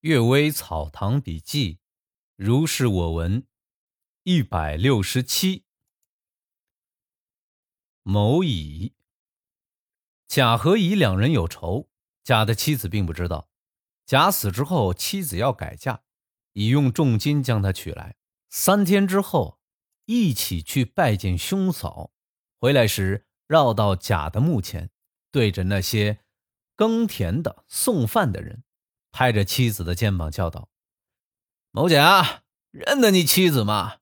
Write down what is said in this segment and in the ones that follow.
阅微草堂笔记》，如是我闻，一百六十七。某乙，甲和乙两人有仇，甲的妻子并不知道。甲死之后，妻子要改嫁，乙用重金将她娶来。三天之后，一起去拜见兄嫂，回来时绕到甲的墓前，对着那些耕田的、送饭的人。拍着妻子的肩膀叫道：“某甲，认得你妻子吗？”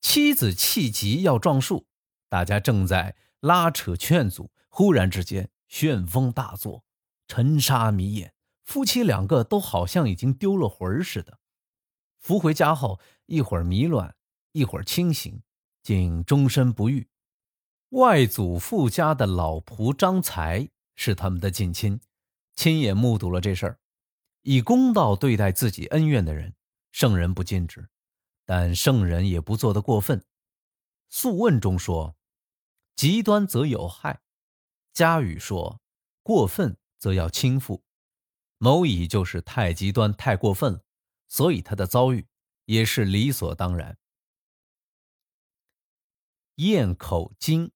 妻子气急要撞树，大家正在拉扯劝阻，忽然之间旋风大作，尘沙迷眼，夫妻两个都好像已经丢了魂似的。扶回家后，一会儿迷乱，一会儿清醒，竟终身不愈。外祖父家的老仆张才是他们的近亲，亲眼目睹了这事儿。以公道对待自己恩怨的人，圣人不禁止，但圣人也不做得过分。《素问》中说：“极端则有害。”家语说：“过分则要倾覆。”某乙就是太极端、太过分了，所以他的遭遇也是理所当然。咽口经，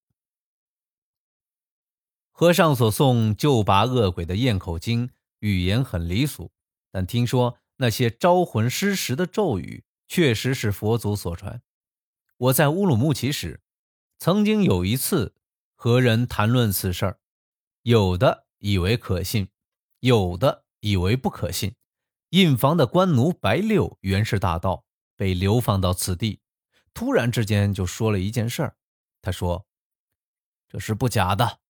和尚所诵救拔恶鬼的咽口经，语言很离俗。但听说那些招魂失时的咒语确实是佛祖所传。我在乌鲁木齐时，曾经有一次和人谈论此事儿，有的以为可信，有的以为不可信。印房的官奴白六原是大盗，被流放到此地，突然之间就说了一件事儿。他说：“这是不假的，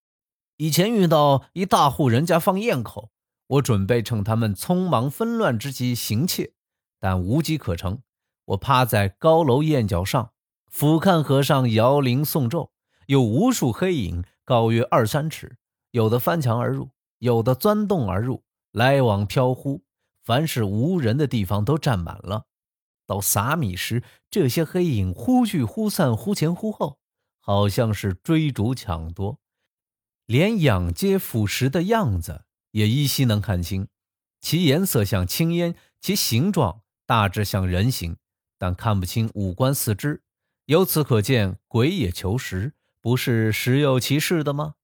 以前遇到一大户人家放焰口。”我准备趁他们匆忙纷乱之机行窃，但无机可乘。我趴在高楼檐角上，俯瞰和尚摇铃诵咒，有无数黑影，高约二三尺，有的翻墙而入，有的钻洞而入，来往飘忽。凡是无人的地方都占满了。到撒米时，这些黑影忽聚忽散，忽前忽后，好像是追逐抢夺，连仰街腐蚀的样子。也依稀能看清，其颜色像青烟，其形状大致像人形，但看不清五官四肢。由此可见，鬼也求实，不是实有其事的吗？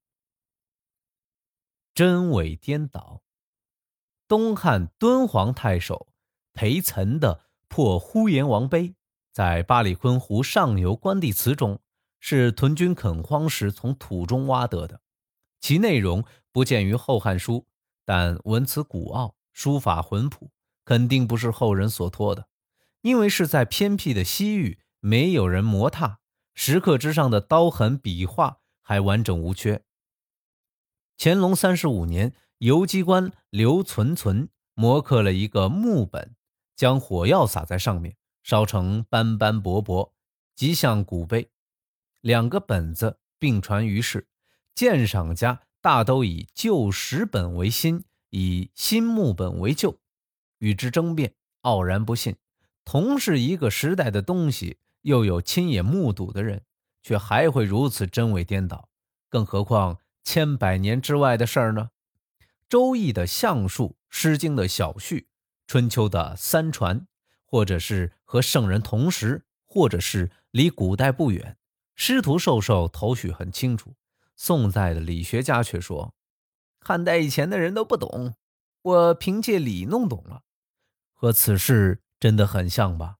真伪颠倒。东汉敦煌太守裴岑的《破呼延王碑》在八里坤湖上游关帝祠中，是屯军垦荒时从土中挖得的，其内容不见于《后汉书》。但文辞古奥，书法浑朴，肯定不是后人所托的，因为是在偏僻的西域，没有人磨拓，石刻之上的刀痕笔画还完整无缺。乾隆三十五年，游击官刘存存磨刻了一个木本，将火药撒在上面，烧成斑斑驳驳，极像古碑。两个本子并传于世，鉴赏家。大都以旧石本为新，以新木本为旧，与之争辩，傲然不信。同是一个时代的东西，又有亲眼目睹的人，却还会如此真伪颠倒。更何况千百年之外的事儿呢？《周易》的象数，《诗经》的小序，《春秋》的三传，或者是和圣人同时，或者是离古代不远，师徒授受，头绪很清楚。宋代的理学家却说，汉代以前的人都不懂，我凭借理弄懂了，和此事真的很像吧？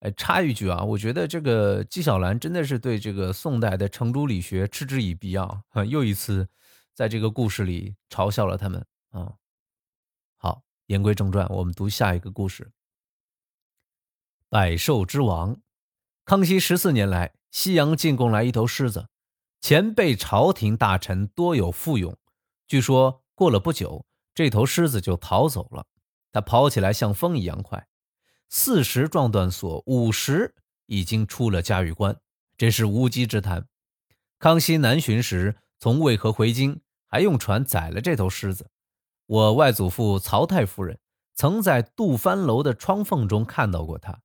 哎，插一句啊，我觉得这个纪晓岚真的是对这个宋代的程朱理学嗤之以鼻啊，又一次在这个故事里嘲笑了他们啊。好，言归正传，我们读下一个故事。百兽之王，康熙十四年来，西洋进贡来一头狮子。前辈朝廷大臣多有附庸，据说过了不久，这头狮子就逃走了。它跑起来像风一样快，四十撞断锁，五十已经出了嘉峪关，真是无稽之谈。康熙南巡时，从渭河回京，还用船载了这头狮子。我外祖父曹太夫人曾在杜帆楼的窗缝中看到过它。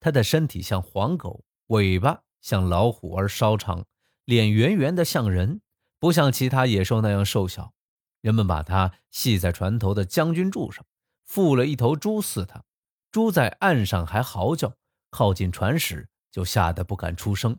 它的身体像黄狗，尾巴像老虎而稍长。脸圆圆的像人，不像其他野兽那样瘦小。人们把它系在船头的将军柱上，附了一头猪似的。猪在岸上还嚎叫，靠近船时就吓得不敢出声。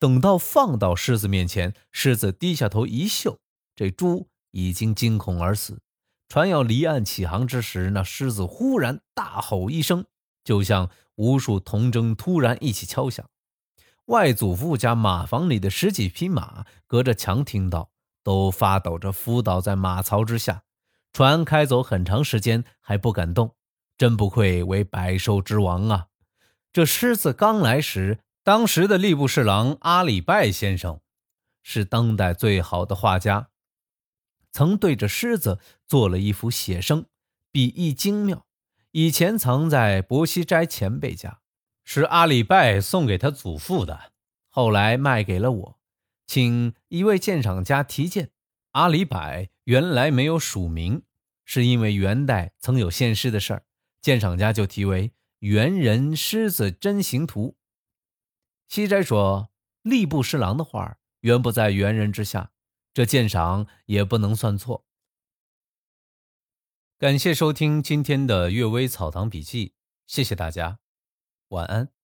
等到放到狮子面前，狮子低下头一嗅，这猪已经惊恐而死。船要离岸起航之时，那狮子忽然大吼一声，就像无数铜钟突然一起敲响。外祖父家马房里的十几匹马，隔着墙听到，都发抖着伏倒在马槽之下。船开走很长时间还不敢动，真不愧为百兽之王啊！这狮子刚来时，当时的吏部侍郎阿里拜先生是当代最好的画家，曾对着狮子做了一幅写生，笔意精妙。以前藏在伯西斋前辈家，是阿里拜送给他祖父的，后来卖给了我，请一位鉴赏家提鉴。阿里拜原来没有署名。是因为元代曾有献诗的事儿，鉴赏家就题为《元人狮子真形图》。西斋说，吏部侍郎的画原不在元人之下，这鉴赏也不能算错。感谢收听今天的《阅微草堂笔记》，谢谢大家，晚安。